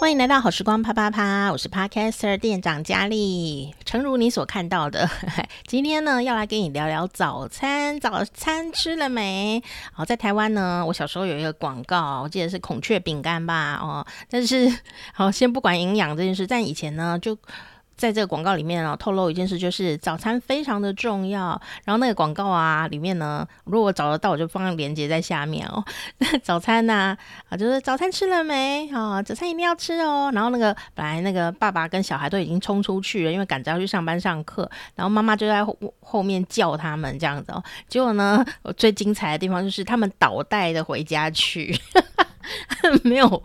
欢迎来到好时光啪啪啪，我是 Podcaster 店长佳丽。诚如你所看到的，今天呢要来跟你聊聊早餐。早餐吃了没？好，在台湾呢，我小时候有一个广告，我记得是孔雀饼干吧？哦，但是好，先不管营养这件事，在以前呢就。在这个广告里面啊，透露一件事，就是早餐非常的重要。然后那个广告啊，里面呢，如果找得到，我就放链接在下面哦。早餐呐啊，就是早餐吃了没啊？早餐一定要吃哦。然后那个本来那个爸爸跟小孩都已经冲出去了，因为赶着要去上班上课。然后妈妈就在后后面叫他们这样子哦。结果呢，最精彩的地方就是他们倒带的回家去，没有。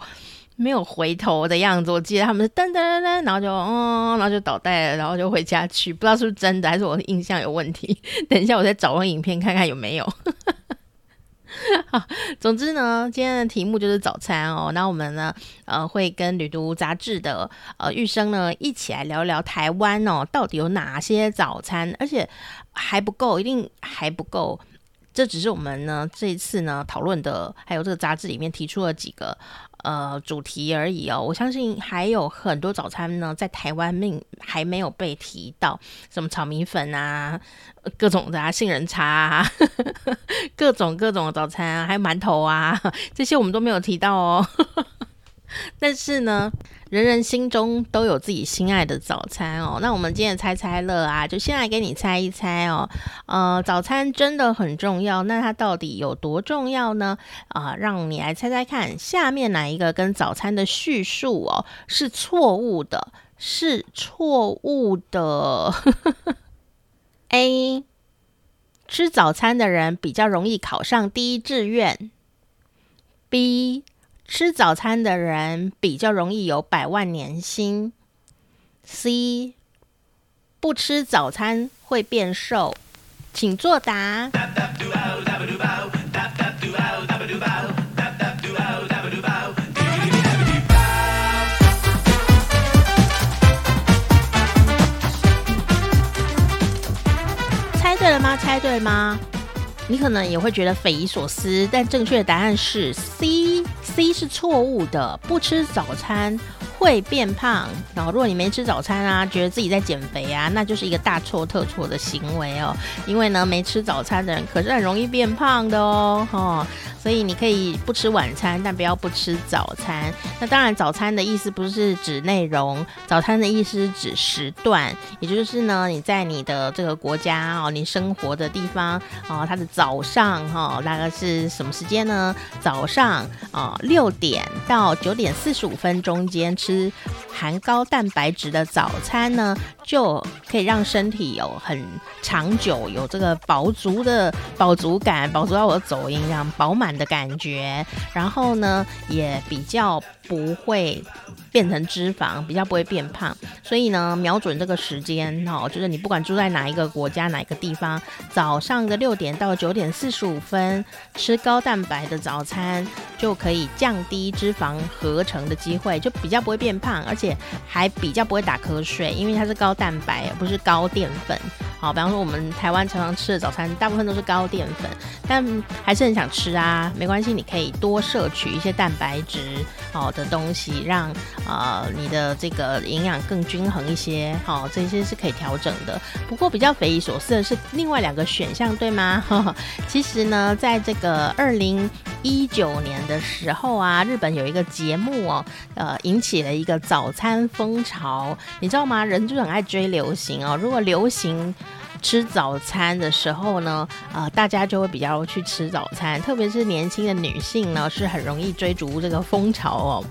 没有回头的样子，我记得他们是噔噔噔噔，然后就嗯，然后就倒带了，然后就回家去，不知道是不是真的，还是我的印象有问题。等一下，我再找个影片看看有没有。好，总之呢，今天的题目就是早餐哦。那我们呢，呃，会跟旅读杂志的呃玉生呢一起来聊聊台湾哦，到底有哪些早餐，而且还不够，一定还不够。这只是我们呢这一次呢讨论的，还有这个杂志里面提出了几个。呃，主题而已哦。我相信还有很多早餐呢，在台湾命还没有被提到，什么炒米粉啊，各种的啊，杏仁茶啊，各种各种的早餐啊，还有馒头啊，这些我们都没有提到哦。但是呢，人人心中都有自己心爱的早餐哦。那我们今天猜猜乐啊，就先来给你猜一猜哦。呃，早餐真的很重要，那它到底有多重要呢？啊、让你来猜猜看，下面哪一个跟早餐的叙述哦是错误的？是错误的。A，吃早餐的人比较容易考上第一志愿。B。吃早餐的人比较容易有百万年薪。C，不吃早餐会变瘦，请作答。猜对了吗？猜对了吗？你可能也会觉得匪夷所思，但正确的答案是 C，C 是错误的。不吃早餐会变胖。然后，如果你没吃早餐啊，觉得自己在减肥啊，那就是一个大错特错的行为哦。因为呢，没吃早餐的人可是很容易变胖的哦。哦所以你可以不吃晚餐，但不要不吃早餐。那当然，早餐的意思不是指内容，早餐的意思是指时段，也就是呢，你在你的这个国家哦，你生活的地方哦，它的早上哈，大概是什么时间呢？早上啊，六点到九点四十五分中间吃吃含高蛋白质的早餐呢，就可以让身体有很长久有这个饱足的饱足感，饱足到我的走音这样饱满的感觉，然后呢，也比较不会变成脂肪，比较不会变胖。所以呢，瞄准这个时间哦，就是你不管住在哪一个国家、哪一个地方，早上的六点到九点四十五分吃高蛋白的早餐，就可以降低脂肪合成的机会，就比较不会变胖，而且还比较不会打瞌睡，因为它是高蛋白，而不是高淀粉。好，比方说我们台湾常常吃的早餐，大部分都是高淀粉，但还是很想吃啊，没关系，你可以多摄取一些蛋白质好的东西，让呃你的这个营养更均衡一些，好，这些是可以调整的。不过比较匪夷所思的是另外两个选项，对吗？其实呢，在这个二零一九年的时候啊，日本有一个节目哦，呃，引起了一个早餐风潮，你知道吗？人就很爱追流行哦，如果流行。吃早餐的时候呢，呃，大家就会比较去吃早餐，特别是年轻的女性呢，是很容易追逐这个风潮哦。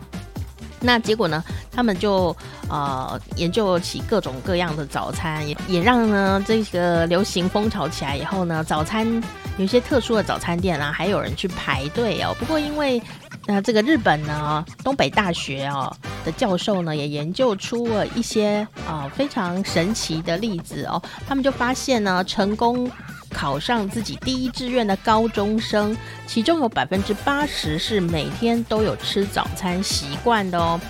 那结果呢，他们就呃研究起各种各样的早餐，也也让呢这个流行风潮起来以后呢，早餐有一些特殊的早餐店啊，还有人去排队哦。不过因为那、呃、这个日本呢，东北大学哦教授呢，也研究出了一些啊、非常神奇的例子哦。他们就发现呢，成功考上自己第一志愿的高中生，其中有百分之八十是每天都有吃早餐习惯的哦。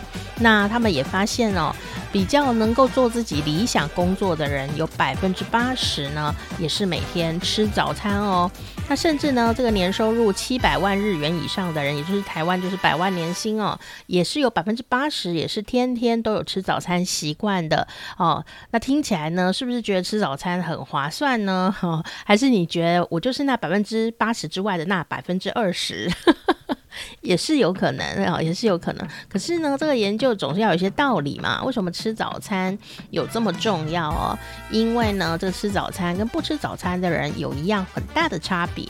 那他们也发现哦，比较能够做自己理想工作的人，有百分之八十呢，也是每天吃早餐哦。那甚至呢，这个年收入七百万日元以上的人，也就是台湾就是百万年薪哦，也是有百分之八十也是天天都有吃早餐习惯的哦。那听起来呢，是不是觉得吃早餐很划算呢？哦，还是你觉得我就是那百分之八十之外的那百分之二十？也是有可能啊，也是有可能。可是呢，这个研究总是要有一些道理嘛。为什么吃早餐有这么重要哦？因为呢，这个吃早餐跟不吃早餐的人有一样很大的差别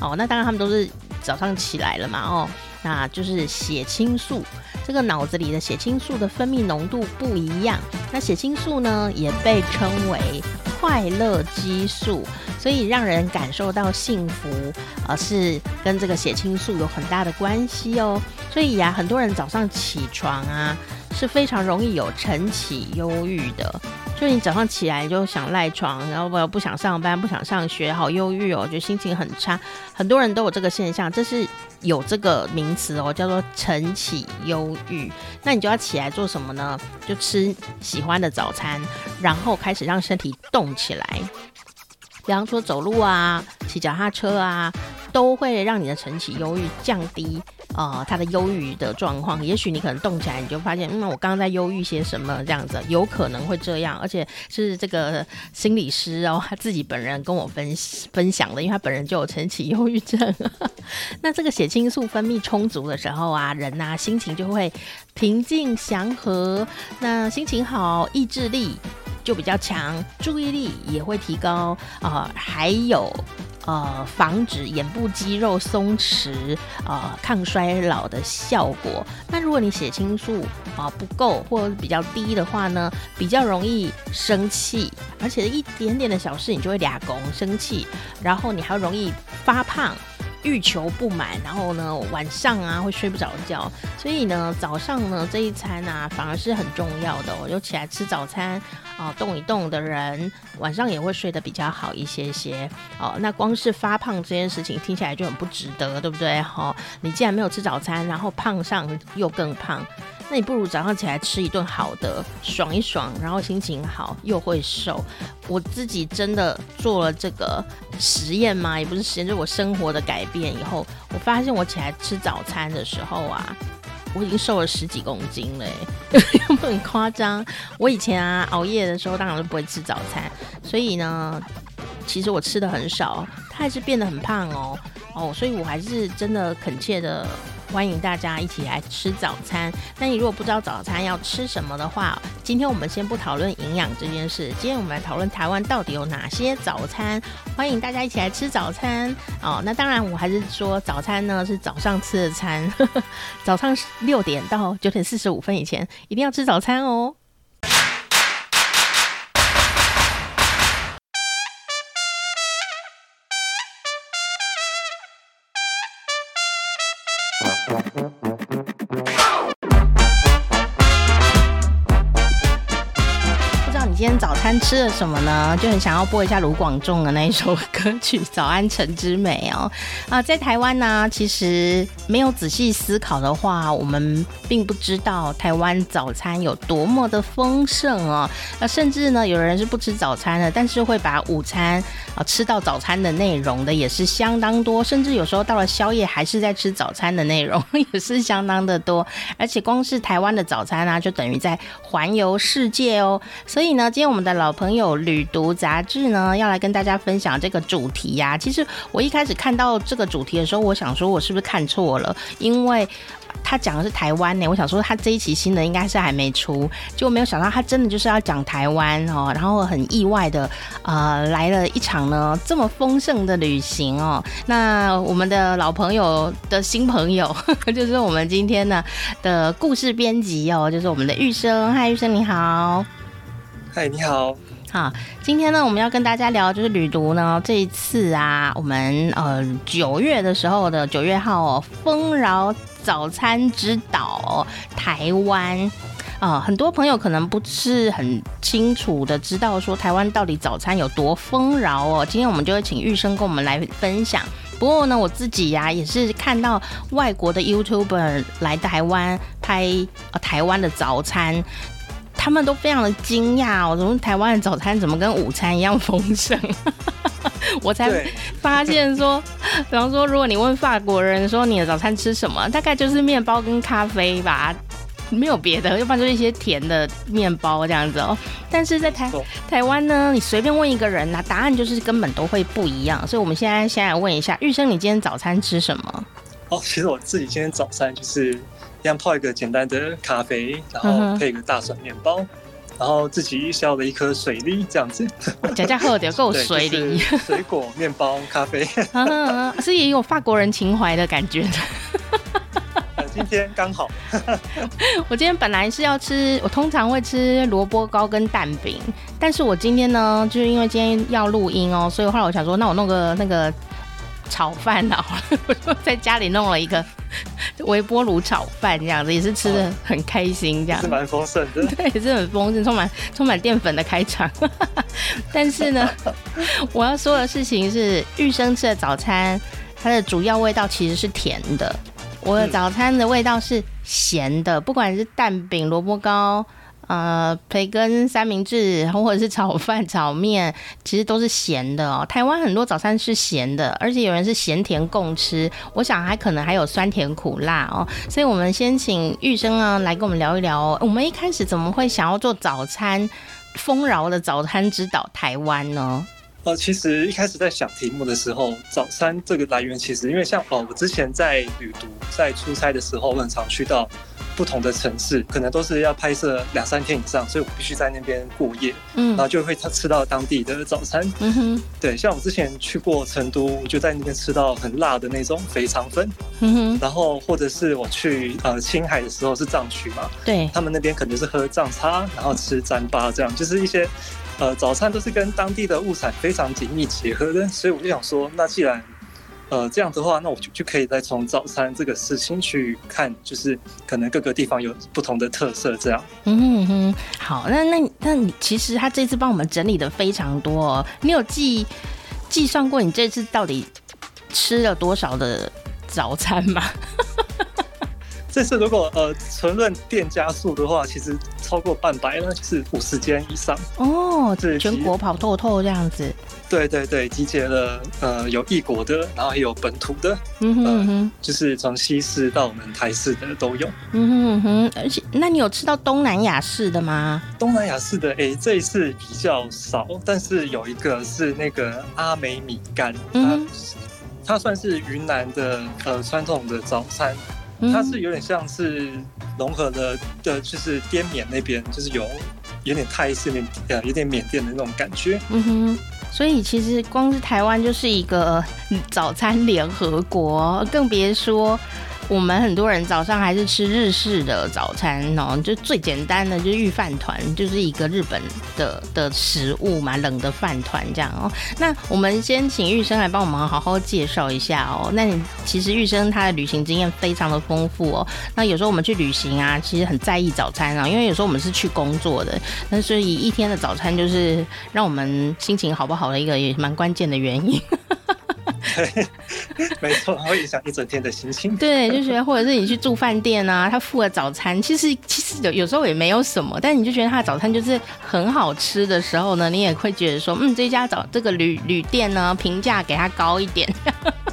哦。那当然，他们都是早上起来了嘛哦，那就是血清素，这个脑子里的血清素的分泌浓度不一样。那血清素呢，也被称为快乐激素。所以让人感受到幸福，而是跟这个血清素有很大的关系哦。所以呀，很多人早上起床啊，是非常容易有晨起忧郁的。就你早上起来就想赖床，然后不不想上班，不想上学，好忧郁哦，觉得心情很差。很多人都有这个现象，这是有这个名词哦，叫做晨起忧郁。那你就要起来做什么呢？就吃喜欢的早餐，然后开始让身体动起来。比方说走路啊、骑脚踏车啊，都会让你的晨起忧郁降低，呃，他的忧郁的状况。也许你可能动起来，你就发现，嗯，我刚刚在忧郁些什么这样子，有可能会这样。而且是这个心理师哦，他自己本人跟我分分享的，因为他本人就有晨起忧郁症。那这个血清素分泌充足的时候啊，人呐、啊、心情就会平静祥和，那心情好，意志力。就比较强，注意力也会提高啊、还有呃，防止眼部肌肉松弛，呃，抗衰老的效果。那如果你血清素啊、不够或者比较低的话呢，比较容易生气，而且一点点的小事你就会俩拱生气，然后你还容易发胖。欲求不满，然后呢，晚上啊会睡不着觉，所以呢，早上呢这一餐啊反而是很重要的。我就起来吃早餐啊，动一动的人，晚上也会睡得比较好一些些。哦，那光是发胖这件事情听起来就很不值得，对不对？好、你既然没有吃早餐，然后胖上又更胖。那你不如早上起来吃一顿好的，爽一爽，然后心情好又会瘦。我自己真的做了这个实验嘛，也不是实验，就是我生活的改变以后，我发现我起来吃早餐的时候啊，我已经瘦了十几公斤了，有没有很夸张？我以前啊熬夜的时候，当然都不会吃早餐，所以呢，其实我吃的很少，他还是变得很胖哦哦，所以我还是真的恳切的。欢迎大家一起来吃早餐。那你如果不知道早餐要吃什么的话，今天我们先不讨论营养这件事。今天我们来讨论台湾到底有哪些早餐。欢迎大家一起来吃早餐哦。那当然，我还是说早餐呢是早上吃的餐，早上六点到九点四十五分以前一定要吃早餐哦。今吃了什么呢？就很想要播一下卢广仲的那一首歌曲《早安城之美》哦。啊，在台湾呢，其实没有仔细思考的话，我们并不知道台湾早餐有多么的丰盛哦。那甚至呢，有人是不吃早餐的，但是会把午餐啊吃到早餐的内容的也是相当多。甚至有时候到了宵夜还是在吃早餐的内容，也是相当的多。而且光是台湾的早餐啊，就等于在环游世界哦。所以呢。今天我们的老老朋友《旅读杂志》呢，要来跟大家分享这个主题呀。其实我一开始看到这个主题的时候，我想说，我是不是看错了？因为他讲的是台湾呢，我想说他这一期新的应该是还没出，结果没有想到他真的就是要讲台湾哦。然后很意外的，呃，来了一场呢这么丰盛的旅行哦。那我们的老朋友的新朋友，就是我们今天呢的故事编辑哦，就是我们的玉生。嗨，玉生你好。嗨，你好。好，今天呢，我们要跟大家聊就是旅读呢。这一次啊，我们呃九月的时候的九月号哦，丰饶早餐之岛台湾啊、很多朋友可能不是很清楚的知道说台湾到底早餐有多丰饶哦。今天我们就会请玉生跟我们来分享。不过呢，我自己呀、也是看到外国的 YouTuber 来台湾拍呃台湾的早餐。他们都非常的惊讶哦，怎么台湾的早餐怎么跟午餐一样丰盛？我才发现说，比方说，如果你问法国人说你的早餐吃什么，大概就是面包跟咖啡吧，没有别的，要不然就是一些甜的面包这样子哦。但是在台台湾呢，你随便问一个人呐，答案就是根本都会不一样。所以我们现在先来问一下玉生，你今天早餐吃什么？哦，其实我自己今天早餐就是一样泡一个简单的咖啡，然后配一个大蒜面包。嗯然后自己削了一颗水梨，这样子，家家喝点够水梨，就是、水果、面包、咖啡，是也有法国人情怀的感觉的。今天刚好，我今天本来是要吃，我通常会吃萝卜糕跟蛋饼，但是我今天呢，就是因为今天要录音哦，所以后来我想说，那我弄个那个炒饭好了，我就在家里弄了一个。微波炉炒饭这样子也是吃的很开心，这样子、哦、是蛮丰盛的，对，也是很丰盛，充满充满淀粉的开场。但是呢，我要说的事情是，玉生吃的早餐，它的主要味道其实是甜的。我的早餐的味道是咸的，不管是蛋饼、萝卜糕。呃，培根三明治，或者是炒饭、炒面，其实都是咸的哦。台湾很多早餐是咸的，而且有人是咸甜共吃。我想还可能还有酸甜苦辣哦。所以，我们先请玉生啊来跟我们聊一聊。我们一开始怎么会想要做早餐，丰饶的早餐之岛台湾呢？呃，其实一开始在想题目的时候，早餐这个来源其实因为像哦，我之前在旅读、在出差的时候，我很常去到。不同的城市可能都是要拍摄两三天以上，所以我必须在那边过夜，嗯，然后就会他吃到当地的早餐，嗯哼，对，像我之前去过成都，我就在那边吃到很辣的那种肥肠粉，嗯哼，然后或者是我去呃青海的时候是藏区嘛，对，他们那边可能是喝藏茶，然后吃糌粑，这样就是一些呃早餐都是跟当地的物产非常紧密结合的，所以我就想说，那既然呃，这样的话，那我就就可以再从早餐这个事情去看，就是可能各个地方有不同的特色，这样。嗯哼哼，好，那那那你其实他这次帮我们整理的非常多哦，你有计计算过你这次到底吃了多少的早餐吗？这次如果呃纯论店家数的话，其实超过半百呢，就是五十间以上哦，是全国跑透透这样子。对对对，集结了呃有异国的，然后也有本土的，嗯哼，嗯哼、呃，就是从西式到我们台式的都有。嗯哼嗯哼，而且那你有吃到东南亚式的吗？东南亚式的哎，这一次比较少，但是有一个是那个阿美米干，嗯，它算是云南的呃传统的早餐。它是有点像是融合了的，就是滇缅那边，就是有有点泰式，有点呃有点缅甸的那种感觉。嗯哼，所以其实光是台湾就是一个早餐联合国，更别说。我们很多人早上还是吃日式的早餐哦，就最简单的就是御饭团，就是一个日本的的食物嘛，冷的饭团这样哦。那我们先请玉生来帮我们好好介绍一下哦。那你其实玉生他的旅行经验非常的丰富哦。那有时候我们去旅行啊，其实很在意早餐啊，因为有时候我们是去工作的，那所以一天的早餐就是让我们心情好不好的一个也蛮关键的原因。对，没错，会影响一整天的心情。对，就觉得或者是你去住饭店啊，他付了早餐，其实其实有有时候也没有什么，但你就觉得他的早餐就是很好吃的时候呢，你也会觉得说，嗯，这家早这个旅旅店呢，评价给他高一点。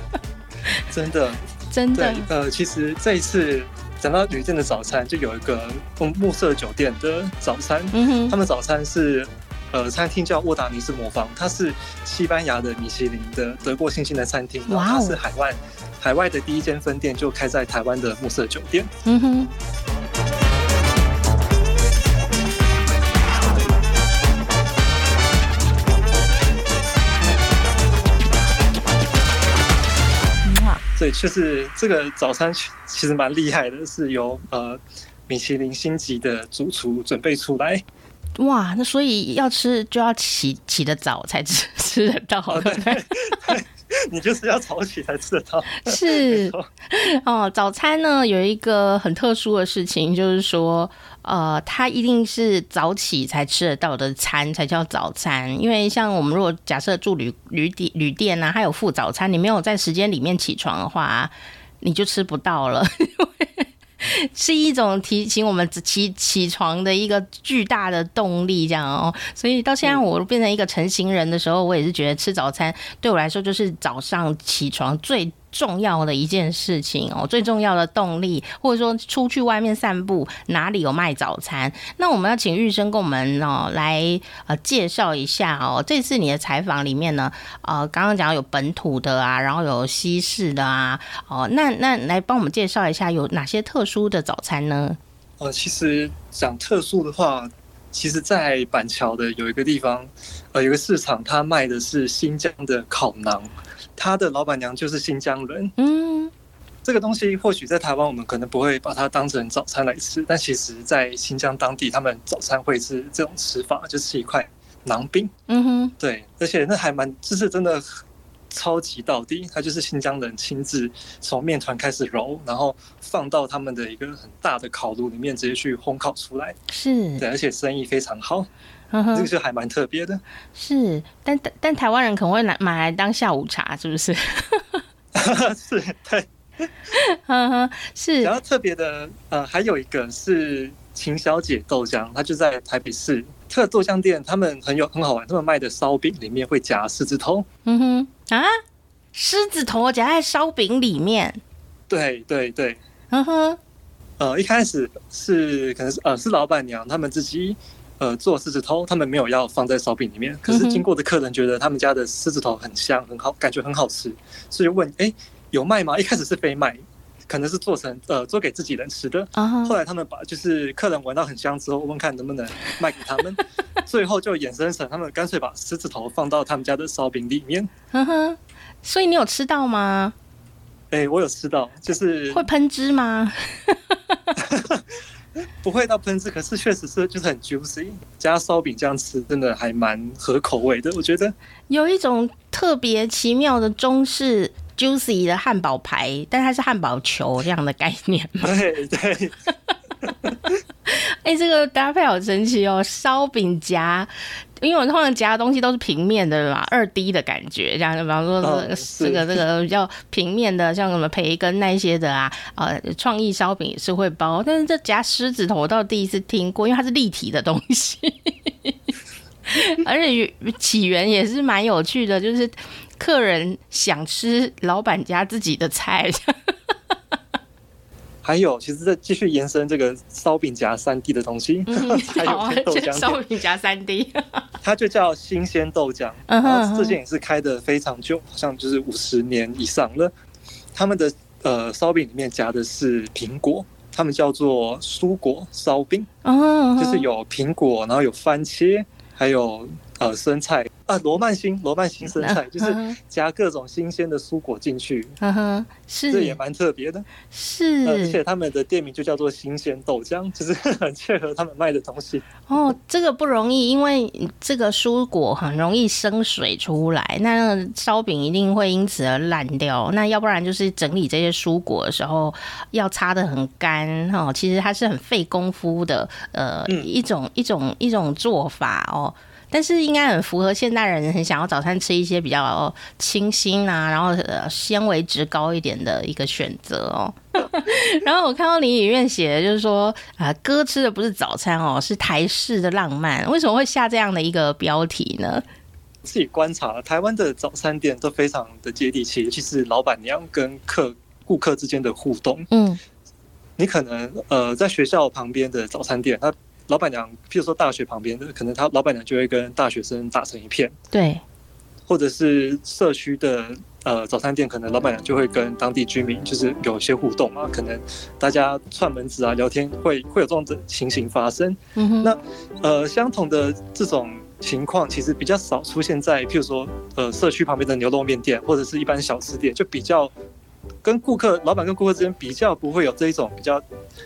真的，真的。呃，其实这一次讲到旅店的早餐，就有一个暮色酒店的早餐，嗯哼，他们早餐是。呃，餐厅叫沃达尼斯魔方，它是西班牙的米其林的德国星星的餐厅，然后它是海外海外的第一间分店就开在台湾的暮色酒店。嗯哼。对，就是这个早餐其实蛮厉害的，是由呃米其林星级的主厨准备出来。哇，那所以要吃就要起起得早才吃 吃得到，对不对？你就是要早起才吃得到。是 哦，早餐呢有一个很特殊的事情，就是说，呃，它一定是早起才吃得到的餐才叫早餐。因为像我们如果假设住旅旅店旅店啊，它有附早餐，你没有在时间里面起床的话，你就吃不到了。是一种提醒我们起起床的一个巨大的动力，这样哦。所以到现在我变成一个成型人的时候，我也是觉得吃早餐对我来说就是早上起床最重要的一件事情哦，最重要的动力，或者说出去外面散步，哪里有卖早餐？那我们要请玉生跟我们哦来呃介绍一下哦。这次你的采访里面呢，呃，刚刚讲有本土的啊，然后有西式的啊，哦，那那来帮我们介绍一下有哪些特殊的早餐呢？呃，其实讲特殊的话，其实，在板桥的有一个地方，呃，有个市场，它卖的是新疆的烤馕。他的老板娘就是新疆人，嗯，这个东西或许在台湾我们可能不会把它当成早餐来吃，但其实，在新疆当地，他们早餐会是这种吃法，就是一块馕饼，嗯哼，对，而且那还蛮，就是真的超级到底，他就是新疆人亲自从面团开始揉，然后放到他们的一个很大的烤炉里面，直接去烘烤出来，是，对，而且生意非常好。这个就还蛮特别的，是，但但但台湾人可能会拿买来当下午茶，是不是？是，对，嗯哼，是。然后特别的，呃，还有一个是秦小姐豆浆，它就在台北市特豆浆店，他们很有很好玩，他们卖的烧饼里面会夹狮子头，嗯哼，啊，狮子头夹在烧饼里面，对对对，嗯哼，呃，一开始是可能是呃是老板娘他们自己。呃，做狮子头，他们没有要放在烧饼里面。可是经过的客人觉得他们家的狮子头很香，很好，感觉很好吃，所以问：哎、欸，有卖吗？一开始是非卖，可能是做成呃做给自己人吃的。后来他们把就是客人闻到很香之后，问看能不能卖给他们。最后就衍生成他们干脆把狮子头放到他们家的烧饼里面。呵呵，所以你有吃到吗？哎、欸，我有吃到，就是会喷汁吗？不会到喷汁，可是确实是就是很 juicy，加烧饼这样吃真的还蛮合口味的，我觉得有一种特别奇妙的中式 juicy 的汉堡排，但它是汉堡球这样的概念嘛？对对。哎、欸，这个搭配好神奇哦，烧饼夹。因为我通常夹的东西都是平面的嘛，二 D 的感觉，这样就比方说这个这个这 个比较平面的，像什么培根那些的啊，呃，创意烧饼也是会包，但是这夹狮子头我倒第一次听过，因为它是立体的东西，而且起源也是蛮有趣的，就是客人想吃老板家自己的菜。还有，其实再继续延伸这个烧饼夹三 D 的东西，嗯、还有豆浆烧饼夹三 D，它就叫新鲜豆浆。然后这件也是开的非常久，好像就是五十年以上了。他们的呃烧饼里面夹的是苹果，他们叫做蔬果烧饼，就是有苹果，然后有番茄，还有呃生菜。啊，罗曼新，罗曼新生菜就是加各种新鲜的蔬果进去，嗯哼，是，这也蛮特别的，是，而且他们的店名就叫做新鲜豆浆，就是很切合他们卖的东西。哦，这个不容易，因为这个蔬果很容易生水出来，那烧饼一定会因此而烂掉。那要不然就是整理这些蔬果的时候要擦的很干哦，其实它是很费功夫的，呃，嗯、一种一种一种做法哦。但是应该很符合现代人很想要早餐吃一些比较清新啊，然后纤维值高一点的一个选择哦。然后我看到你里面写的就是说啊，哥吃的不是早餐哦，是台式的浪漫。为什么会下这样的一个标题呢？自己观察，台湾的早餐店都非常的接地气，尤其是老板娘跟客顾客之间的互动。嗯，你可能呃在学校旁边的早餐店，它老板娘，譬如说大学旁边的，可能他老板娘就会跟大学生打成一片。对，或者是社区的呃早餐店，可能老板娘就会跟当地居民就是有一些互动啊，可能大家串门子啊聊天会，会会有这种的情形发生。嗯哼。那呃相同的这种情况，其实比较少出现在譬如说呃社区旁边的牛肉面店，或者是一般小吃店，就比较。跟顾客、老板跟顾客之间比较不会有这一种比较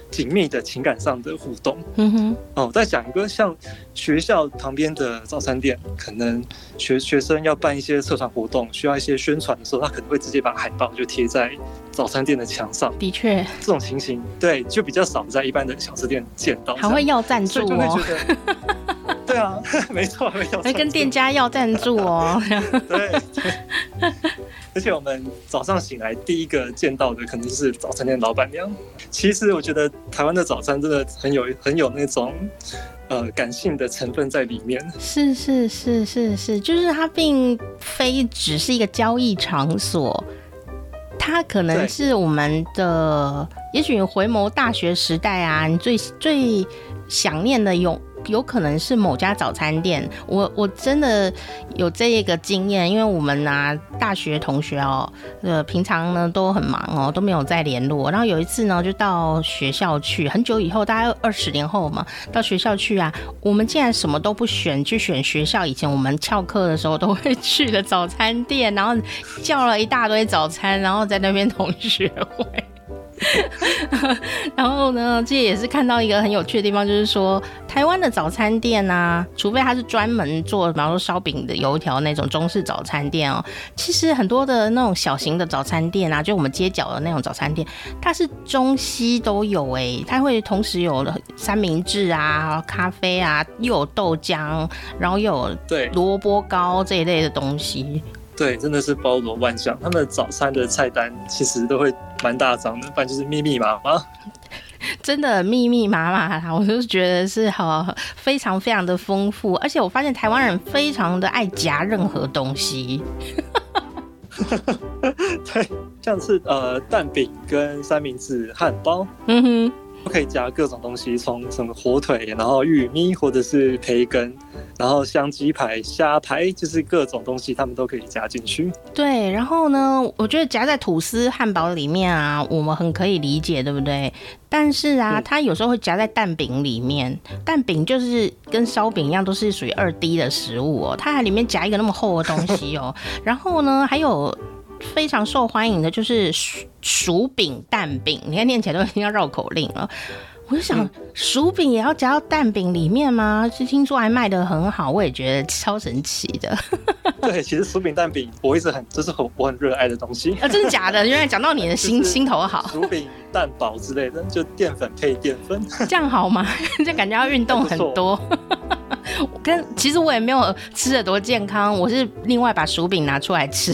紧密的情感上的互动。嗯哼。哦，再讲一个像学校旁边的早餐店，可能学学生要办一些社团活动，需要一些宣传的时候，他可能会直接把海报就贴在早餐店的墙上。的确，这种情形对就比较少在一般的小吃店见到。还会要赞助哦。对啊，没错，会要。会跟店家要赞助哦。对。而且我们早上醒来第一个见到的，可能就是早餐店老板娘。其实我觉得台湾的早餐真的很有很有那种呃感性的成分在里面。是是是是是，就是它并非只是一个交易场所，它可能是我们的。也许回眸大学时代啊，你最最想念的有。有可能是某家早餐店，我我真的有这一个经验，因为我们啊大学同学哦，呃平常呢都很忙哦，都没有再联络。然后有一次呢，就到学校去，很久以后，大概二十年后嘛，到学校去啊，我们竟然什么都不选，去选学校以前我们翘课的时候都会去的早餐店，然后叫了一大堆早餐，然后在那边同学会。然后呢，这也是看到一个很有趣的地方，就是说台湾的早餐店啊，除非它是专门做，比方说烧饼的、油条那种中式早餐店哦，其实很多的那种小型的早餐店啊，就我们街角的那种早餐店，它是中西都有诶，它会同时有三明治啊、咖啡啊，又有豆浆，然后又有对萝卜糕这一类的东西。对，真的是包罗万象。他们早餐的菜单其实都会蛮大张的，不然就是密密麻麻。真的密密麻麻，我就是觉得是好非常非常的丰富。而且我发现台湾人非常的爱夹任何东西。对，像是呃蛋饼跟三明治、汉堡，嗯哼。都可以夹各种东西，从什么火腿，然后玉米，或者是培根，然后香鸡排、虾排，就是各种东西，他们都可以加进去。对，然后呢，我觉得夹在吐司汉堡里面啊，我们很可以理解，对不对？但是啊，它有时候会夹在蛋饼里面，蛋饼就是跟烧饼一样，都是属于二 D 的食物哦，它还里面夹一个那么厚的东西哦，然后呢，还有。非常受欢迎的就是薯薯饼蛋饼，你看念起来都已经要绕口令了。我就想，薯饼也要夹到蛋饼里面吗？是听说还卖的很好，我也觉得超神奇的。对，其实薯饼蛋饼我一直很，这是很我很热爱的东西。啊，真的假的？原来讲到你的心 心头好。薯饼蛋堡之类的，就淀粉配淀粉，这样好吗？就感觉要运动很多。跟其实我也没有吃的多健康，我是另外把薯饼拿出来吃。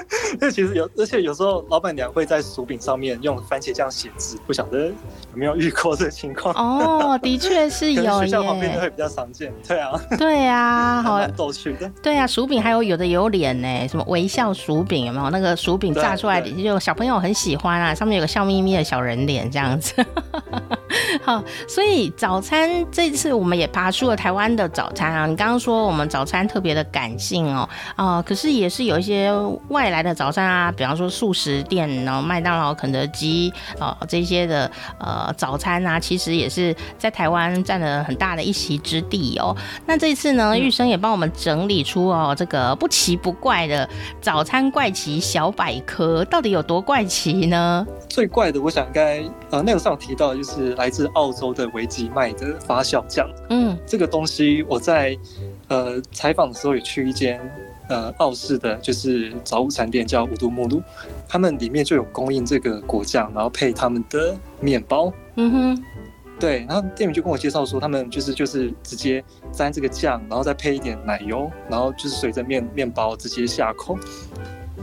那其实有，而且有时候老板娘会在薯饼上面用番茄酱写字，不晓得有没有遇过这个情况？哦，的确是 有耶。学校旁边都会比较常见，对啊。对啊，好逗趣的。对啊，薯饼还有有的有脸呢，什么微笑薯饼有没有？那个薯饼炸出来就小朋友很喜欢啊，上面有个笑眯眯的小人脸这样子。好，所以早餐这次我们也爬出了台湾的早餐啊。你刚刚说我们早餐特别的感性哦，啊、呃，可是也是有一些外来的早餐啊，比方说素食店，然后麦当劳、肯德基啊、呃、这些的呃早餐啊，其实也是在台湾占了很大的一席之地哦。那这次呢，玉生也帮我们整理出哦这个不奇不怪的早餐怪奇小百科，到底有多怪奇呢？最怪的，我想应该呃那个上提到就是来自澳洲的维吉麦的发酵酱。嗯，这个东西我在呃采访的时候也去一间呃澳式的就是早午餐店叫五度目录，他们里面就有供应这个果酱，然后配他们的面包。嗯哼，对，然后店员就跟我介绍说，他们就是就是直接沾这个酱，然后再配一点奶油，然后就是随着面面包直接下口。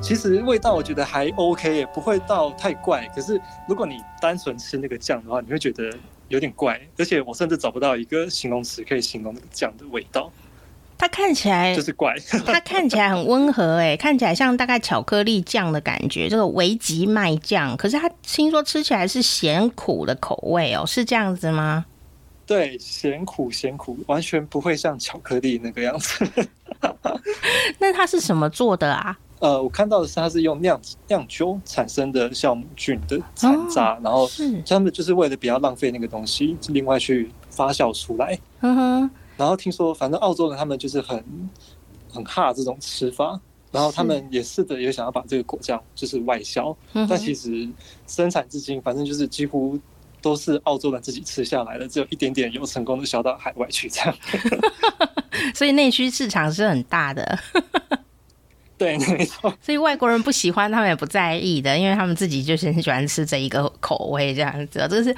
其实味道我觉得还 OK，也不会到太怪。可是如果你单纯吃那个酱的话，你会觉得有点怪。而且我甚至找不到一个形容词可以形容那个酱的味道。它看起来就是怪，它看起来很温和，哎，看起来像大概巧克力酱的感觉，这个维吉麦酱。可是它听说吃起来是咸苦的口味哦，是这样子吗？对，咸苦咸苦，完全不会像巧克力那个样子。那它是什么做的啊？呃，我看到的是它是用酿酿酒产生的酵母菌的残渣，哦、然后他们就是为了不要浪费那个东西，另外去发酵出来。嗯哼。然后听说，反正澳洲人他们就是很很怕这种吃法，然后他们也试着也想要把这个果酱就是外销，嗯、但其实生产至今，反正就是几乎都是澳洲人自己吃下来的，只有一点点有成功的销到海外去这样。所以内需市场是很大的。对，没错。所以外国人不喜欢，他们也不在意的，因为他们自己就是很喜欢吃这一个口味这样子。这个是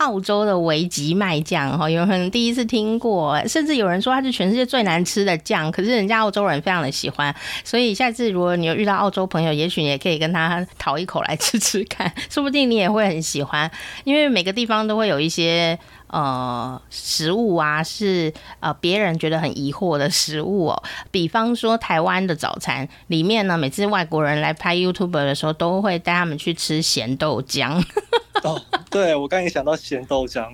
澳洲的维吉麦酱哈，有人第一次听过，甚至有人说它是全世界最难吃的酱，可是人家澳洲人非常的喜欢，所以下次如果你有遇到澳洲朋友，也许也可以跟他讨一口来吃吃看，说不定你也会很喜欢，因为每个地方都会有一些。呃，食物啊，是呃别人觉得很疑惑的食物哦。比方说台湾的早餐里面呢，每次外国人来拍 YouTuber 的时候，都会带他们去吃咸豆浆。哦，对，我刚刚也想到咸豆浆，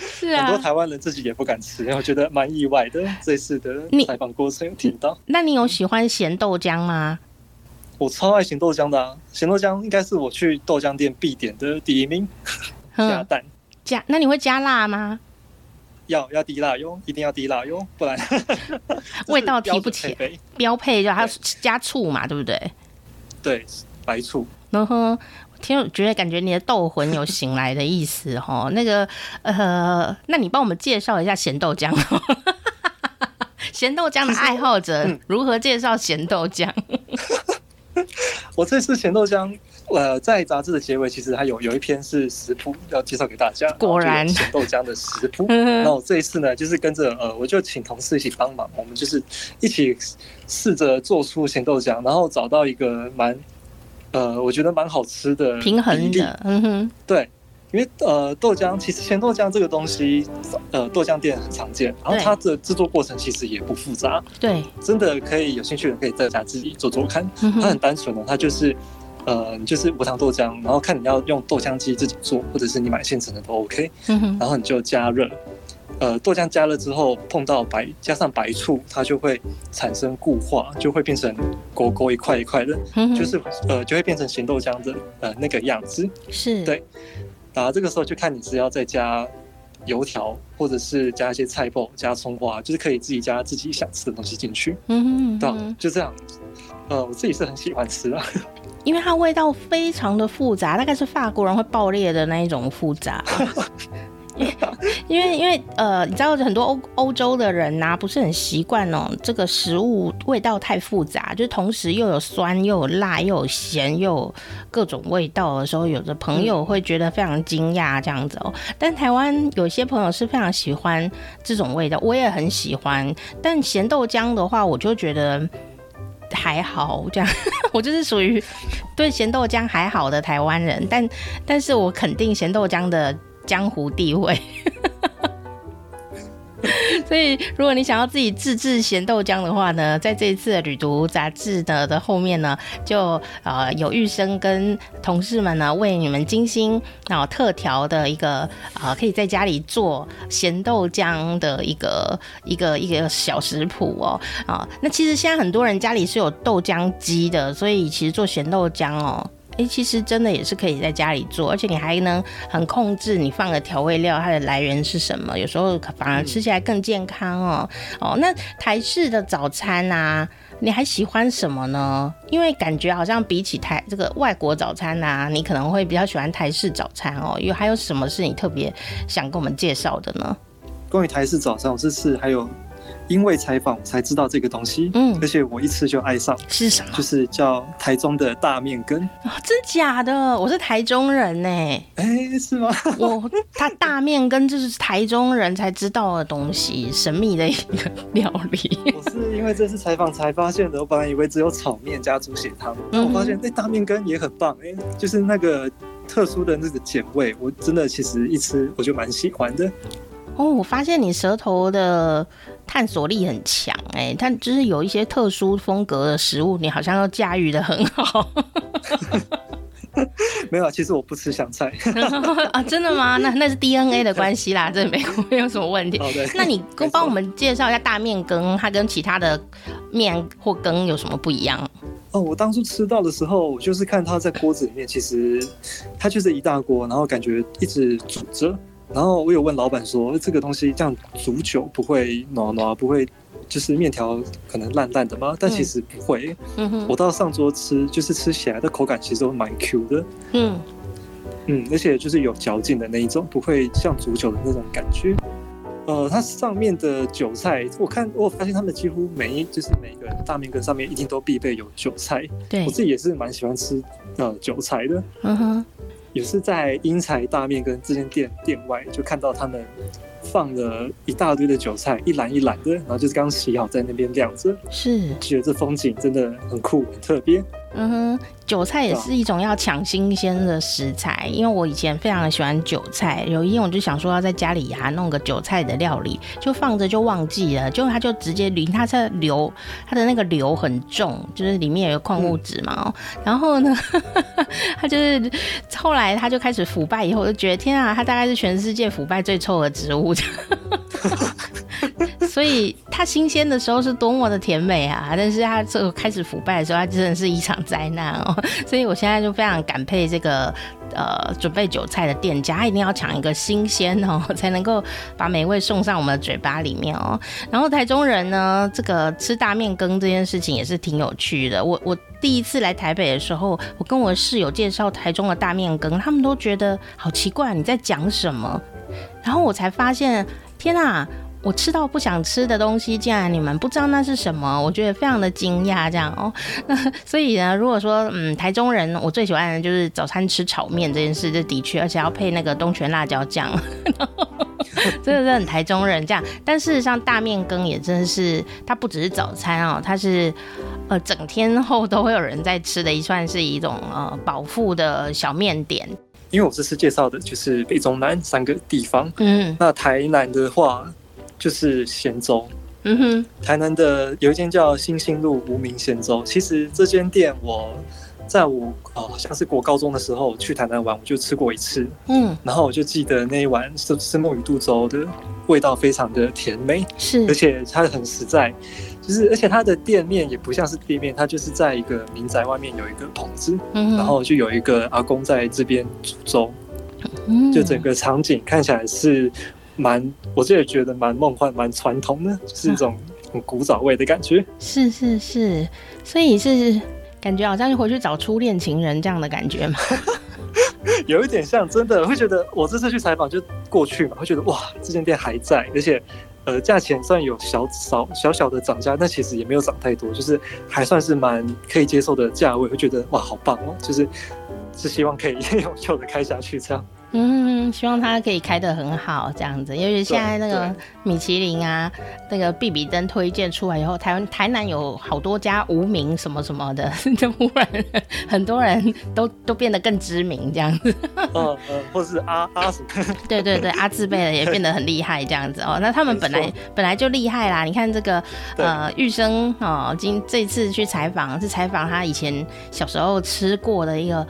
是啊，很多台湾人自己也不敢吃，我觉得蛮意外的。这次的采访过程有听到，那你有喜欢咸豆浆吗？我超爱咸豆浆的啊，咸豆浆应该是我去豆浆店必点的第一名，加蛋。加，那你会加辣吗？要要低辣哟，一定要低辣哟，不然 味道提不起。标配就还要加醋嘛，对不对？对，白醋。然后听，我觉得感觉你的斗魂有醒来的意思哦。那个呃，那你帮我们介绍一下咸豆浆。咸豆浆的爱好者如何介绍咸豆浆？我这次咸豆浆。呃，在杂志的结尾，其实还有有一篇是食谱要介绍给大家。果然，咸豆浆的食谱。那我这一次呢，就是跟着呃，我就请同事一起帮忙，我们就是一起试着做出咸豆浆，然后找到一个蛮呃，我觉得蛮好吃的平衡的。嗯哼，对，因为呃，豆浆其实咸豆浆这个东西，呃，豆浆店很常见，然后它的制作过程其实也不复杂。对，真的可以有兴趣的可以在家自己做做看。它很单纯的，它就是。呃，就是无糖豆浆，然后看你要用豆浆机自己做，或者是你买现成的都 OK。嗯。然后你就加热，呃，豆浆加热之后碰到白加上白醋，它就会产生固化，就会变成勾勾一块一块的，嗯、就是呃就会变成咸豆浆的呃那个样子。是。对。然后这个时候就看你是要再加油条，或者是加一些菜脯、加葱花，就是可以自己加自己想吃的东西进去。嗯哼，对，就这样。呃，我自己是很喜欢吃的。因为它味道非常的复杂，大概是法国人会爆裂的那一种复杂。因为因为呃，你知道很多欧欧洲的人呐、啊，不是很习惯哦，这个食物味道太复杂，就是同时又有酸又有辣又有咸又有各种味道的时候，有的朋友会觉得非常惊讶这样子哦。但台湾有些朋友是非常喜欢这种味道，我也很喜欢。但咸豆浆的话，我就觉得。还好，这样 我就是属于对咸豆浆还好的台湾人，但但是我肯定咸豆浆的江湖地位。所以，如果你想要自己自制咸豆浆的话呢，在这一次的旅读杂志的的后面呢，就呃有玉生跟同事们呢为你们精心然后特调的一个啊、可以在家里做咸豆浆的一个一个一个小食谱哦啊。那其实现在很多人家里是有豆浆机的，所以其实做咸豆浆哦。哎、其实真的也是可以在家里做，而且你还能很控制你放的调味料它的来源是什么，有时候反而吃起来更健康哦。哦，那台式的早餐啊，你还喜欢什么呢？因为感觉好像比起台这个外国早餐啊，你可能会比较喜欢台式早餐哦。有还有什么是你特别想跟我们介绍的呢？关于台式早餐，我这次还有。因为采访才知道这个东西，嗯，而且我一吃就爱上。是什么？就是叫台中的大面羹。哦，真假的？我是台中人呢。哎，是吗？我他大面羹就是台中人才知道的东西，神秘的一个料理。我是因为这次采访才发现的，我本来以为只有炒面加猪血汤，但我发现那大面羹也很棒。哎，就是那个特殊的那个碱味，我真的其实一吃我就蛮喜欢的。哦，我发现你舌头的探索力很强哎，它就是有一些特殊风格的食物，你好像要驾驭的很好。没有啊，其实我不吃香菜 啊，真的吗？那那是 DNA 的关系啦，这没没有什么问题。那你跟帮我们介绍一下大面羹，它跟其他的面或羹有什么不一样？哦，我当初吃到的时候，我就是看它在锅子里面，其实它就是一大锅，然后感觉一直煮着。然后我有问老板说，这个东西这样煮久不会暖暖，不会就是面条可能烂烂的吗？但其实不会。嗯哼，我到上桌吃，就是吃起来的口感其实都蛮 Q 的。嗯嗯，而且就是有嚼劲的那一种，不会像煮久的那种感觉。呃，它上面的韭菜，我看我发现他们几乎每一就是每个大面羹上面一定都必备有韭菜。对，我自己也是蛮喜欢吃呃韭菜的。嗯哼。也是在英才大面跟这间店店外就看到他们放了一大堆的韭菜，一篮一篮的，然后就是刚洗好在那边晾着，是觉得这风景真的很酷很特别。嗯哼，韭菜也是一种要抢新鲜的食材，因为我以前非常的喜欢韭菜，有一天我就想说要在家里呀弄个韭菜的料理，就放着就忘记了，就它就直接淋，它在硫，它的那个硫很重，就是里面有个矿物质嘛，嗯、然后呢，它就是后来它就开始腐败以后，我就觉得天啊，它大概是全世界腐败最臭的植物。所以它新鲜的时候是多么的甜美啊！但是它这个开始腐败的时候，它真的是一场灾难哦。所以我现在就非常感佩这个呃准备韭菜的店家，一定要抢一个新鲜哦，才能够把美味送上我们的嘴巴里面哦。然后台中人呢，这个吃大面羹这件事情也是挺有趣的。我我第一次来台北的时候，我跟我室友介绍台中的大面羹，他们都觉得好奇怪，你在讲什么？然后我才发现，天啊！我吃到不想吃的东西，竟然你们不知道那是什么，我觉得非常的惊讶。这样哦，那所以呢，如果说嗯，台中人我最喜欢的就是早餐吃炒面这件事，这的确，而且要配那个东泉辣椒酱，真的是很台中人这样。但事实上，大面羹也真的是，它不只是早餐哦，它是呃整天后都会有人在吃的，一算是一种呃饱腹的小面点。因为我这次介绍的就是北中南三个地方，嗯，那台南的话。就是咸粥，嗯哼，台南的有一间叫新兴路无名咸粥。其实这间店我在我好像是国高中的时候去台南玩，我就吃过一次，嗯，然后我就记得那一碗是是墨鱼肚粥的味道非常的甜美，是，而且它很实在，就是而且它的店面也不像是店面，它就是在一个民宅外面有一个棚子，嗯，然后就有一个阿公在这边煮粥，嗯，就整个场景看起来是。蛮，我自己也觉得蛮梦幻、蛮传统的，就是一种很古早味的感觉。是是是，所以是感觉好像是回去找初恋情人这样的感觉吗？有一点像，真的会觉得我这次去采访就过去嘛，会觉得哇，这间店还在，而且呃，价钱虽然有小少小小的涨价，但其实也没有涨太多，就是还算是蛮可以接受的价位，会觉得哇，好棒哦，就是是希望可以 永久的开下去这样。嗯，希望它可以开得很好，这样子。因为现在那个米其林啊，那个必比登推荐出来以后，台湾台南有好多家无名什么什么的，就忽然很多人都都变得更知名这样子。嗯嗯，或是阿阿什么？对对对，阿字辈的也变得很厉害这样子哦。那他们本来本来就厉害啦，你看这个呃玉生哦，今这次去采访是采访他以前小时候吃过的一个。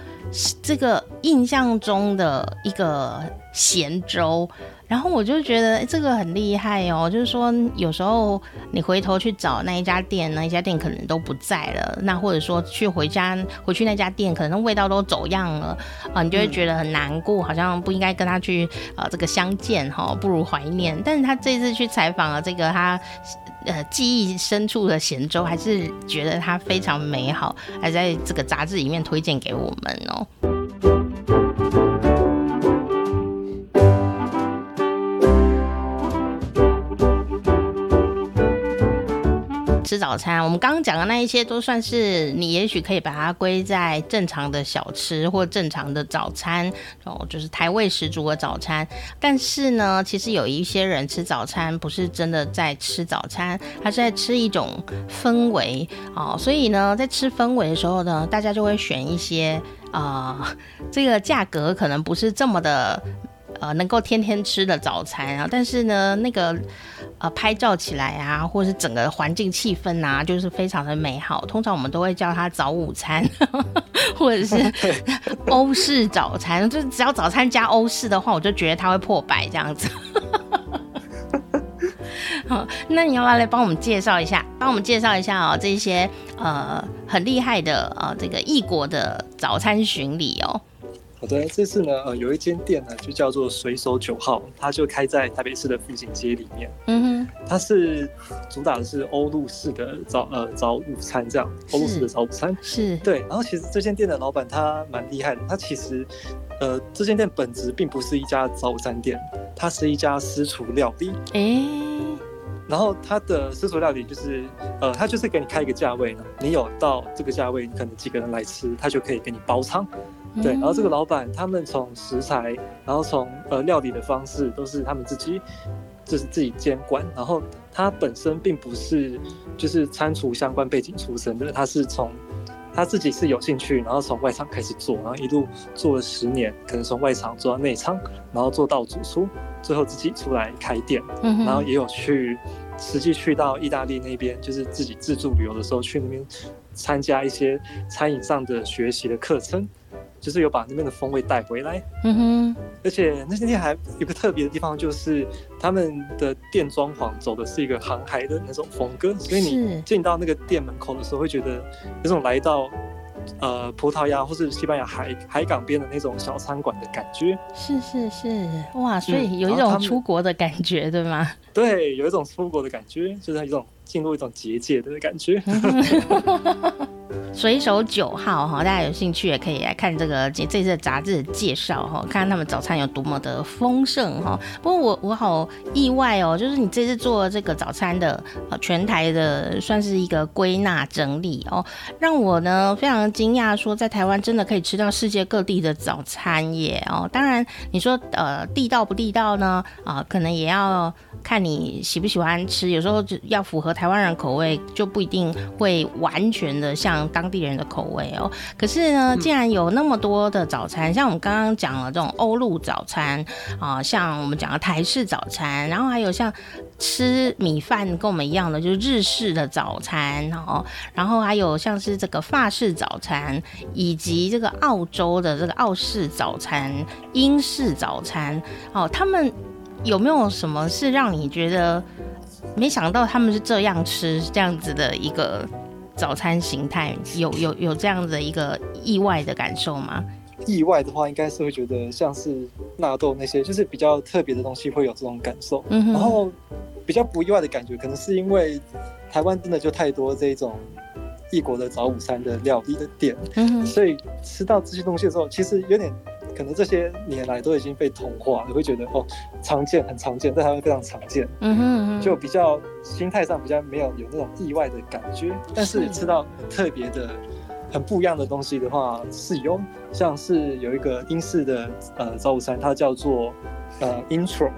这个印象中的一个咸粥，然后我就觉得这个很厉害哦。就是说，有时候你回头去找那一家店，那一家店可能都不在了。那或者说去回家回去那家店，可能味道都走样了啊，你就会觉得很难过，好像不应该跟他去啊这个相见哈，不如怀念。但是他这次去采访了这个他。呃，记忆深处的咸州，还是觉得它非常美好，还在这个杂志里面推荐给我们哦。吃早餐，我们刚刚讲的那一些都算是你也许可以把它归在正常的小吃或正常的早餐哦，就是台味十足的早餐。但是呢，其实有一些人吃早餐不是真的在吃早餐，他是在吃一种氛围哦。所以呢，在吃氛围的时候呢，大家就会选一些啊、这个价格可能不是这么的。呃，能够天天吃的早餐啊，但是呢，那个呃，拍照起来啊，或者是整个环境气氛啊，就是非常的美好。通常我们都会叫它早午餐，或者是欧式早餐。就是只要早餐加欧式的话，我就觉得它会破百这样子。好，那你要不要来帮我们介绍一下？帮我们介绍一下哦，这些呃很厉害的呃这个异国的早餐巡礼哦。好的，这次呢，呃，有一间店呢，就叫做水手九号，它就开在台北市的复兴街里面。嗯哼，它是主打的是欧陆式的早呃早午餐，这样欧陆式的早午餐是对。然后其实这间店的老板他蛮厉害的，他其实呃这间店本质并不是一家早午餐店，它是一家私厨料理。哎、欸，然后它的私厨料理就是呃，他就是给你开一个价位呢，你有到这个价位，你可能几个人来吃，他就可以给你包场。对，然后这个老板他们从食材，然后从呃料理的方式都是他们自己就是自己监管，然后他本身并不是就是餐厨相关背景出身的，他是从他自己是有兴趣，然后从外场开始做，然后一路做了十年，可能从外场做到内场，然后做到主厨，最后自己出来开店，然后也有去实际去到意大利那边，就是自己自助旅游的时候去那边参加一些餐饮上的学习的课程。就是有把那边的风味带回来，嗯哼，而且那些店还有个特别的地方，就是他们的店装潢走的是一个航海的那种风格，所以你进到那个店门口的时候，会觉得有种来到呃葡萄牙或是西班牙海海港边的那种小餐馆的感觉。是是是，哇，所以有一种出国的感觉，嗯、对吗？对，有一种出国的感觉，就是一种进入一种结界的感觉。水手九号哈，大家有兴趣也可以来看这个这次的杂志介绍哈，看看他们早餐有多么的丰盛哈。不过我我好意外哦，就是你这次做这个早餐的全台的算是一个归纳整理哦，让我呢非常惊讶，说在台湾真的可以吃到世界各地的早餐耶哦。当然你说呃地道不地道呢啊，可能也要看你喜不喜欢吃，有时候就要符合台湾人口味，就不一定会完全的像当。地人的口味哦，可是呢，既然有那么多的早餐，像我们刚刚讲了这种欧陆早餐啊，像我们讲的台式早餐，然后还有像吃米饭跟我们一样的，就是日式的早餐哦，然后还有像是这个法式早餐，以及这个澳洲的这个澳式早餐、英式早餐哦，他们有没有什么是让你觉得没想到他们是这样吃这样子的一个？早餐形态有有有这样子的一个意外的感受吗？意外的话，应该是会觉得像是纳豆那些，就是比较特别的东西会有这种感受。嗯。然后比较不意外的感觉，可能是因为台湾真的就太多这种异国的早午餐的料理的店，嗯。所以吃到这些东西的时候，其实有点。可能这些年来都已经被同化了，会觉得哦，常见很常见，在台湾非常常见，嗯哼，嗯哼，就比较心态上比较没有有那种意外的感觉。但是吃到特别的、很不一样的东西的话，是有，像是有一个英式的呃早午餐，它叫做呃 Intro，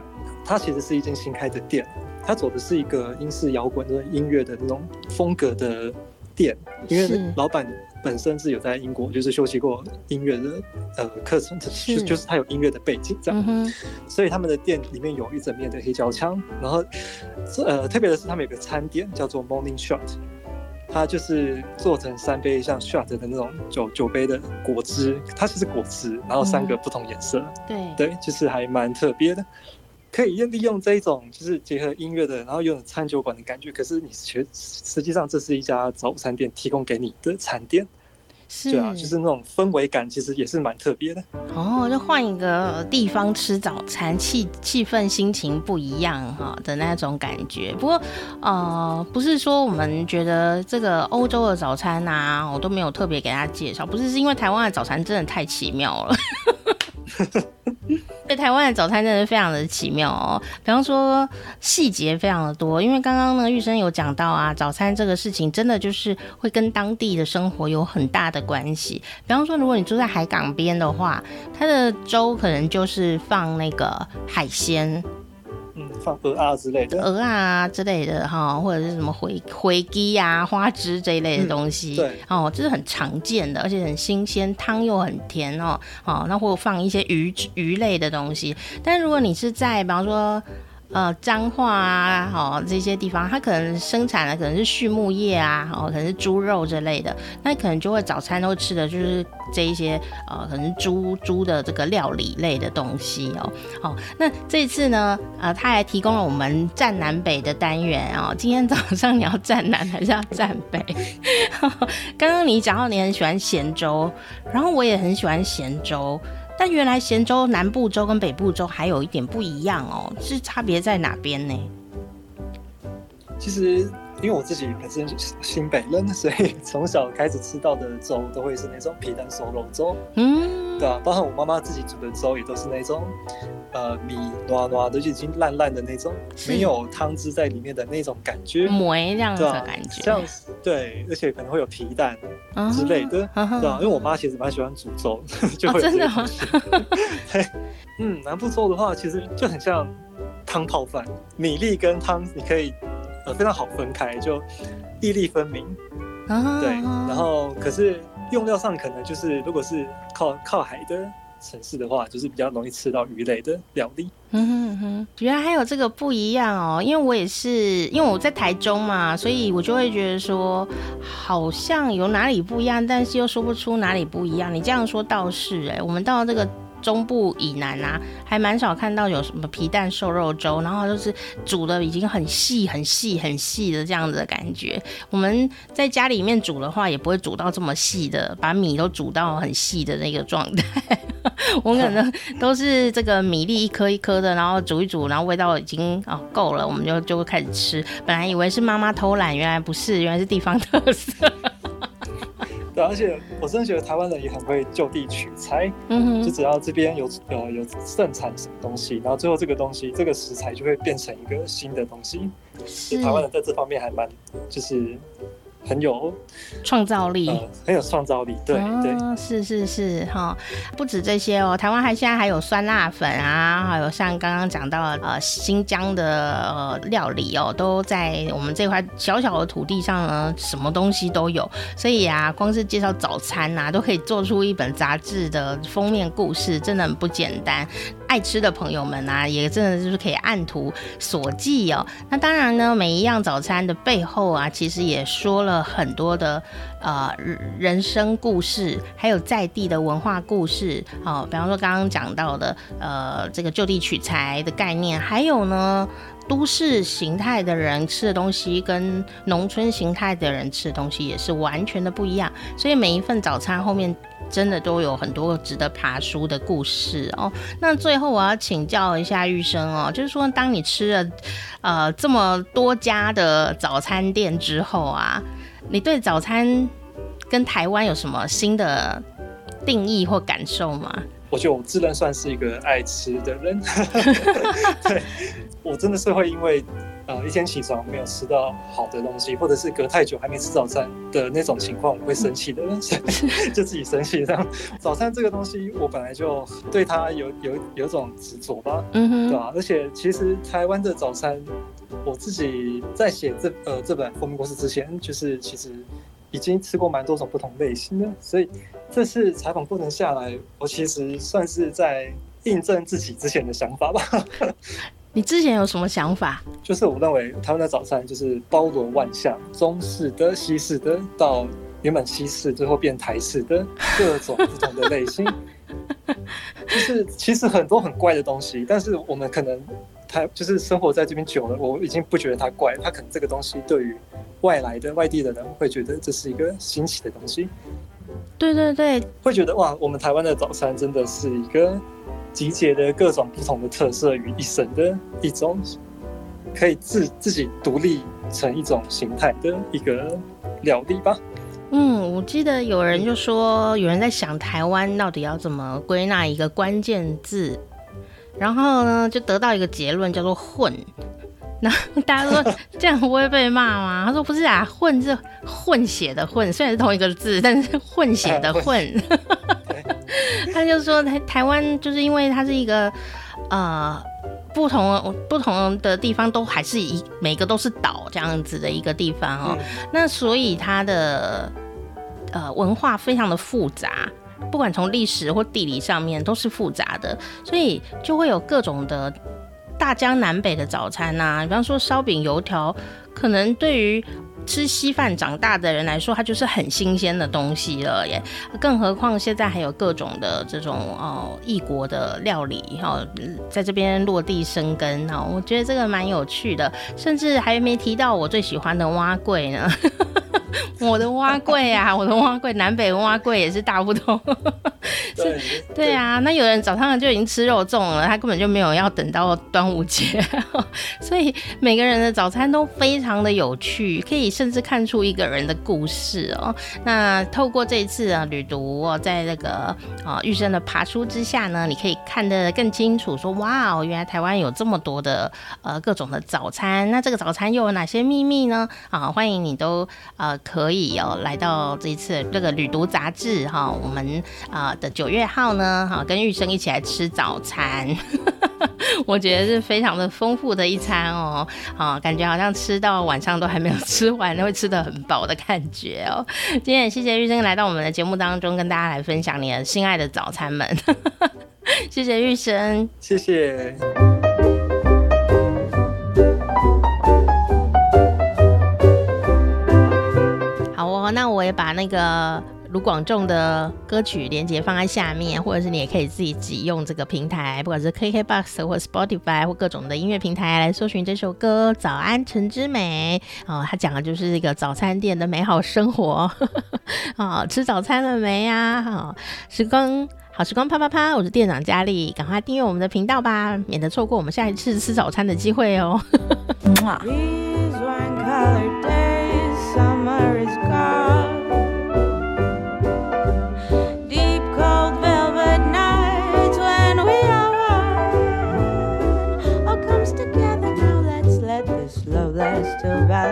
它其实是一间新开的店，它走的是一个英式摇滚的音乐的那种风格的店，因为老板。本身是有在英国，就是修习过音乐的呃课程，是。就是他有音乐的背景这样，嗯，所以他们的店里面有一整面的黑胶枪，然后呃特别的是他们有个餐点叫做 Morning Shot，它就是做成三杯像 shot 的那种酒酒杯的果汁，它就是果汁，然后三个不同颜色，嗯，对。对，就是还蛮特别的。可以利用这一种，就是结合音乐的，然后有种餐酒馆的感觉。可是你实实际上这是一家早餐店提供给你的餐点，是啊，就是那种氛围感，其实也是蛮特别的。哦，就换一个地方吃早餐，气气氛、心情不一样哈的那种感觉。不过，呃，不是说我们觉得这个欧洲的早餐啊，我都没有特别给大家介绍，不是是因为台湾的早餐真的太奇妙了。对，台湾的早餐真的非常的奇妙哦，比方说细节非常的多，因为刚刚呢玉生有讲到啊，早餐这个事情真的就是会跟当地的生活有很大的关系。比方说，如果你住在海港边的话，它的粥可能就是放那个海鲜。放鹅啊之类的，鹅啊之类的哈，或者是什么回回鸡呀、花枝这一类的东西，嗯、对，哦，这是很常见的，而且很新鲜，汤又很甜哦，哦，那或者放一些鱼鱼类的东西。但如果你是在，比方说。呃，彰化啊，好、哦、这些地方，它可能生产的可能是畜牧业啊，哦，可能是猪肉之类的，那可能就会早餐都吃的就是这一些呃，可能猪猪的这个料理类的东西哦。好、哦，那这次呢，呃，他还提供了我们站南北的单元哦。今天早上你要站南还是要站北？刚刚你讲到你很喜欢咸粥，然后我也很喜欢咸粥。但原来咸州南部州跟北部州还有一点不一样哦，是差别在哪边呢？其实因为我自己本身是新北人，所以从小开始吃到的粥都会是那种皮蛋瘦肉粥。嗯。对啊，包括我妈妈自己煮的粥也都是那种。呃，米糯糯的就已经烂烂的那种，没有汤汁在里面的那种感觉，馍这样子的感觉，这样子对，而且可能会有皮蛋之类的，对啊？因为我妈其实蛮喜欢煮粥，就会真的吗？对，嗯，南部粥的话，其实就很像汤泡饭，米粒跟汤你可以呃非常好分开，就粒粒分明，对，然后可是用料上可能就是如果是靠靠海的。城市的话，就是比较容易吃到鱼类的料理。嗯哼哼，原来还有这个不一样哦。因为我也是，因为我在台中嘛，所以我就会觉得说，好像有哪里不一样，但是又说不出哪里不一样。你这样说倒是，哎，我们到这个。中部以南啊，还蛮少看到有什么皮蛋瘦肉粥，然后就是煮的已经很细、很细、很细的这样子的感觉。我们在家里面煮的话，也不会煮到这么细的，把米都煮到很细的那个状态。我可能都是这个米粒一颗一颗的，然后煮一煮，然后味道已经哦够了，我们就就会开始吃。本来以为是妈妈偷懒，原来不是，原来是地方特色。对，而且我真的觉得台湾人也很会就地取材，就只要这边有呃有盛产什么东西，然后最后这个东西这个食材就会变成一个新的东西，是台湾人在这方面还蛮就是。很有创造力，呃，很有创造力，对、哦、对，是是是哈，不止这些哦，台湾还现在还有酸辣粉啊，还有像刚刚讲到呃新疆的呃料理哦，都在我们这块小小的土地上呢，什么东西都有，所以啊，光是介绍早餐呐，都可以做出一本杂志的封面故事，真的很不简单。爱吃的朋友们啊，也真的就是可以按图索骥哦。那当然呢，每一样早餐的背后啊，其实也说了。很多的呃人生故事，还有在地的文化故事，好、哦，比方说刚刚讲到的呃这个就地取材的概念，还有呢都市形态的人吃的东西跟农村形态的人吃的东西也是完全的不一样，所以每一份早餐后面真的都有很多值得爬书的故事哦。那最后我要请教一下玉生哦，就是说当你吃了呃这么多家的早餐店之后啊。你对早餐跟台湾有什么新的定义或感受吗？我觉得我自认算是一个爱吃的人，对，我真的是会因为呃一天起床没有吃到好的东西，或者是隔太久还没吃早餐的那种情况，我会生气的人，就自己生气这样。早餐这个东西，我本来就对它有有有种执着吧，嗯哼，对吧？而且其实台湾的早餐。我自己在写这呃这本封面故事之前，就是其实已经吃过蛮多种不同类型的，所以这次采访过程下来，我其实算是在印证自己之前的想法吧。你之前有什么想法？就是我认为他们的早餐就是包罗万象，中式的、西式的，到原本西式最后变台式的各种不同的类型，就是其实很多很怪的东西，但是我们可能。他就是生活在这边久了，我已经不觉得它怪。他可能这个东西对于外来的外地的人会觉得这是一个新奇的东西。对对对，会觉得哇，我们台湾的早餐真的是一个集结的各种不同的特色于一身的一种，可以自自己独立成一种形态的一个料理吧。嗯，我记得有人就说，有人在想台湾到底要怎么归纳一个关键字。然后呢，就得到一个结论，叫做“混”。那大家说 这样不会被骂吗？他说不是啊，“混”是混血的“混”，虽然是同一个字，但是混血的“混”。他就说台台湾就是因为它是一个呃不同不同的地方都还是一每个都是岛这样子的一个地方哦，嗯、那所以它的呃文化非常的复杂。不管从历史或地理上面都是复杂的，所以就会有各种的大江南北的早餐呐、啊。比方说烧饼、油条，可能对于吃稀饭长大的人来说，它就是很新鲜的东西了耶。更何况现在还有各种的这种哦异国的料理哈、哦，在这边落地生根哈、哦。我觉得这个蛮有趣的，甚至还没提到我最喜欢的蛙柜呢。我的蛙柜啊，我的蛙柜，南北蛙柜也是大不同。对对啊，那有人早上就已经吃肉粽了，他根本就没有要等到端午节，所以每个人的早餐都非常的有趣，可以甚至看出一个人的故事哦。那透过这一次啊旅读，在那个啊玉生的爬书之下呢，你可以看得更清楚，说哇哦，原来台湾有这么多的呃各种的早餐，那这个早餐又有哪些秘密呢？啊，欢迎你都呃可以哦来到这一次这个旅读杂志哈，我们啊的九月号呢，哈跟玉生一起来吃早餐，我觉得是非常的丰富的一餐哦，啊感觉好像吃到晚上都还没有吃完，会吃得很饱的感觉哦。今天也谢谢玉生来到我们的节目当中，跟大家来分享你的心爱的早餐们，谢谢玉生，谢谢。好哦，那我也把那个。卢广仲的歌曲连接放在下面，或者是你也可以自己挤用这个平台，不管是 KKBOX 或 Spotify 或各种的音乐平台来搜寻这首歌《早安晨之美》哦，他讲的就是这个早餐店的美好生活 哦，吃早餐了没呀？啊？时光好时光啪啪啪，我是店长佳丽，赶快订阅我们的频道吧，免得错过我们下一次吃早餐的机会哦。